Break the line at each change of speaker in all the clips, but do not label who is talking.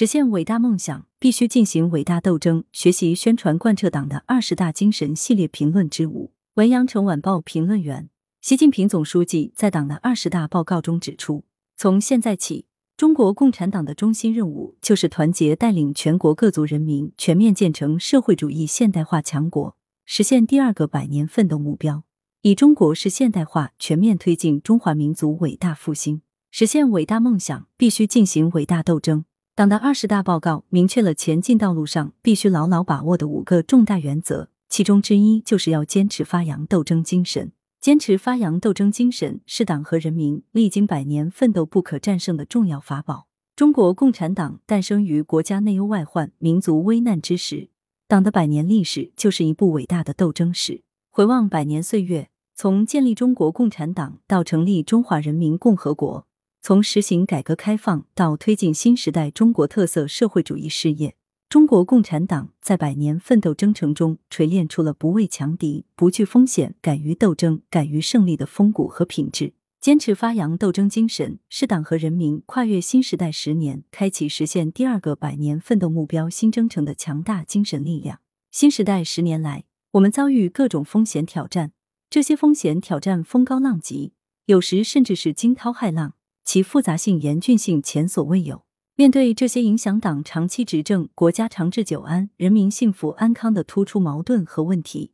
实现伟大梦想，必须进行伟大斗争。学习宣传贯彻党的二十大精神系列评论之五。文阳城晚报评论员：习近平总书记在党的二十大报告中指出，从现在起，中国共产党的中心任务就是团结带领全国各族人民全面建成社会主义现代化强国，实现第二个百年奋斗目标，以中国式现代化全面推进中华民族伟大复兴。实现伟大梦想，必须进行伟大斗争。党的二十大报告明确了前进道路上必须牢牢把握的五个重大原则，其中之一就是要坚持发扬斗争精神。坚持发扬斗争精神是党和人民历经百年奋斗不可战胜的重要法宝。中国共产党诞生于国家内忧外患、民族危难之时，党的百年历史就是一部伟大的斗争史。回望百年岁月，从建立中国共产党到成立中华人民共和国。从实行改革开放到推进新时代中国特色社会主义事业，中国共产党在百年奋斗征程中锤炼出了不畏强敌、不惧风险、敢于斗争、敢于胜利的风骨和品质。坚持发扬斗争精神，是党和人民跨越新时代十年，开启实现第二个百年奋斗目标新征程的强大精神力量。新时代十年来，我们遭遇各种风险挑战，这些风险挑战风高浪急，有时甚至是惊涛骇浪。其复杂性、严峻性前所未有。面对这些影响党长期执政、国家长治久安、人民幸福安康的突出矛盾和问题，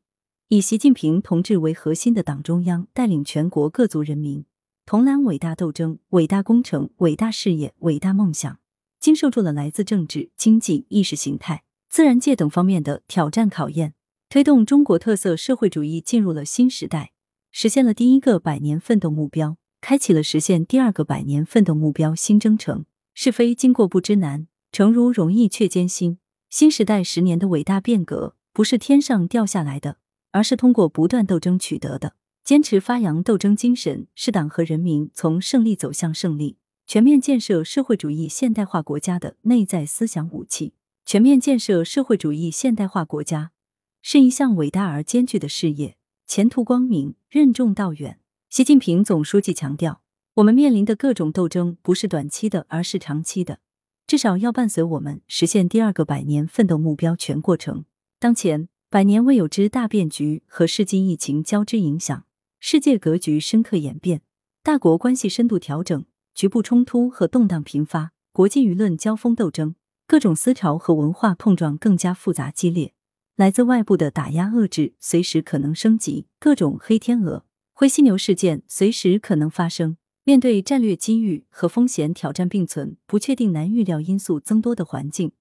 以习近平同志为核心的党中央带领全国各族人民，同揽伟大斗争、伟大工程、伟大事业、伟大梦想，经受住了来自政治、经济、意识形态、自然界等方面的挑战考验，推动中国特色社会主义进入了新时代，实现了第一个百年奋斗目标。开启了实现第二个百年奋斗目标新征程。是非经过不知难，诚如容易却艰辛。新时代十年的伟大变革，不是天上掉下来的，而是通过不断斗争取得的。坚持发扬斗争精神，是党和人民从胜利走向胜利、全面建设社会主义现代化国家的内在思想武器。全面建设社会主义现代化国家，是一项伟大而艰巨的事业，前途光明，任重道远。习近平总书记强调，我们面临的各种斗争不是短期的，而是长期的，至少要伴随我们实现第二个百年奋斗目标全过程。当前，百年未有之大变局和世纪疫情交织影响，世界格局深刻演变，大国关系深度调整，局部冲突和动荡频发，国际舆论交锋斗争，各种思潮和文化碰撞更加复杂激烈，来自外部的打压遏制随时可能升级，各种黑天鹅。灰犀牛事件随时可能发生。面对战略机遇和风险挑战并存、不确定难预料因素增多的环境，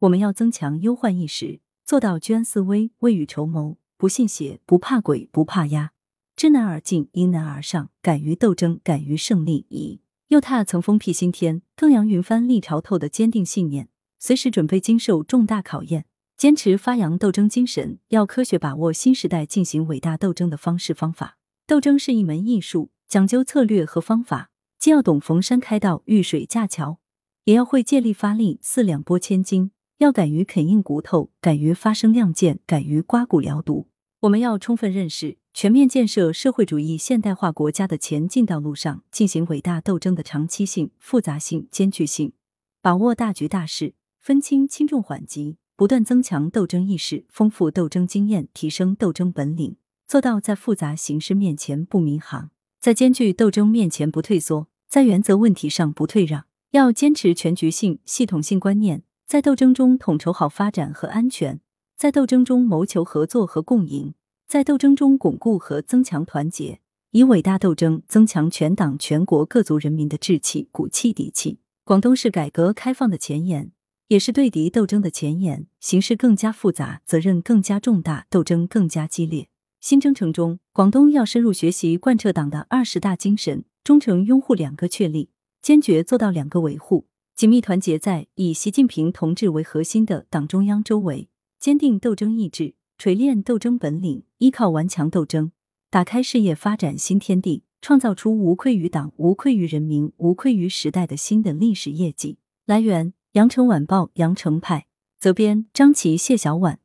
我们要增强忧患意识，做到居安思危、未雨绸缪，不信邪、不怕鬼、不怕压，知难而进、迎难而上，敢于斗争、敢于胜利，以又踏层峰辟新天、更扬云帆立潮透的坚定信念，随时准备经受重大考验。坚持发扬斗争精神，要科学把握新时代进行伟大斗争的方式方法。斗争是一门艺术，讲究策略和方法，既要懂逢山开道、遇水架桥，也要会借力发力、四两拨千斤，要敢于啃硬骨头，敢于发声亮剑，敢于刮骨疗毒。我们要充分认识全面建设社会主义现代化国家的前进道路上进行伟大斗争的长期性、复杂性、艰巨性，把握大局大势，分清轻重缓急，不断增强斗争意识，丰富斗争经验，提升斗争本领。做到在复杂形势面前不迷航，在艰巨斗争面前不退缩，在原则问题上不退让，要坚持全局性、系统性观念，在斗争中统筹好发展和安全，在斗争中谋求合作和共赢，在斗争中巩固和增强团结，以伟大斗争增强全党全国各族人民的志气、骨气、底气。广东是改革开放的前沿，也是对敌斗争的前沿。形势更加复杂，责任更加重大，斗争更加激烈。新征程中，广东要深入学习贯彻党的二十大精神，忠诚拥护两个确立，坚决做到两个维护，紧密团结在以习近平同志为核心的党中央周围，坚定斗争意志，锤炼斗争本领，依靠顽强斗争，打开事业发展新天地，创造出无愧于党、无愧于人民、无愧于时代的新的历史业绩。来源：羊城晚报羊城派，责编：张琪、谢小婉。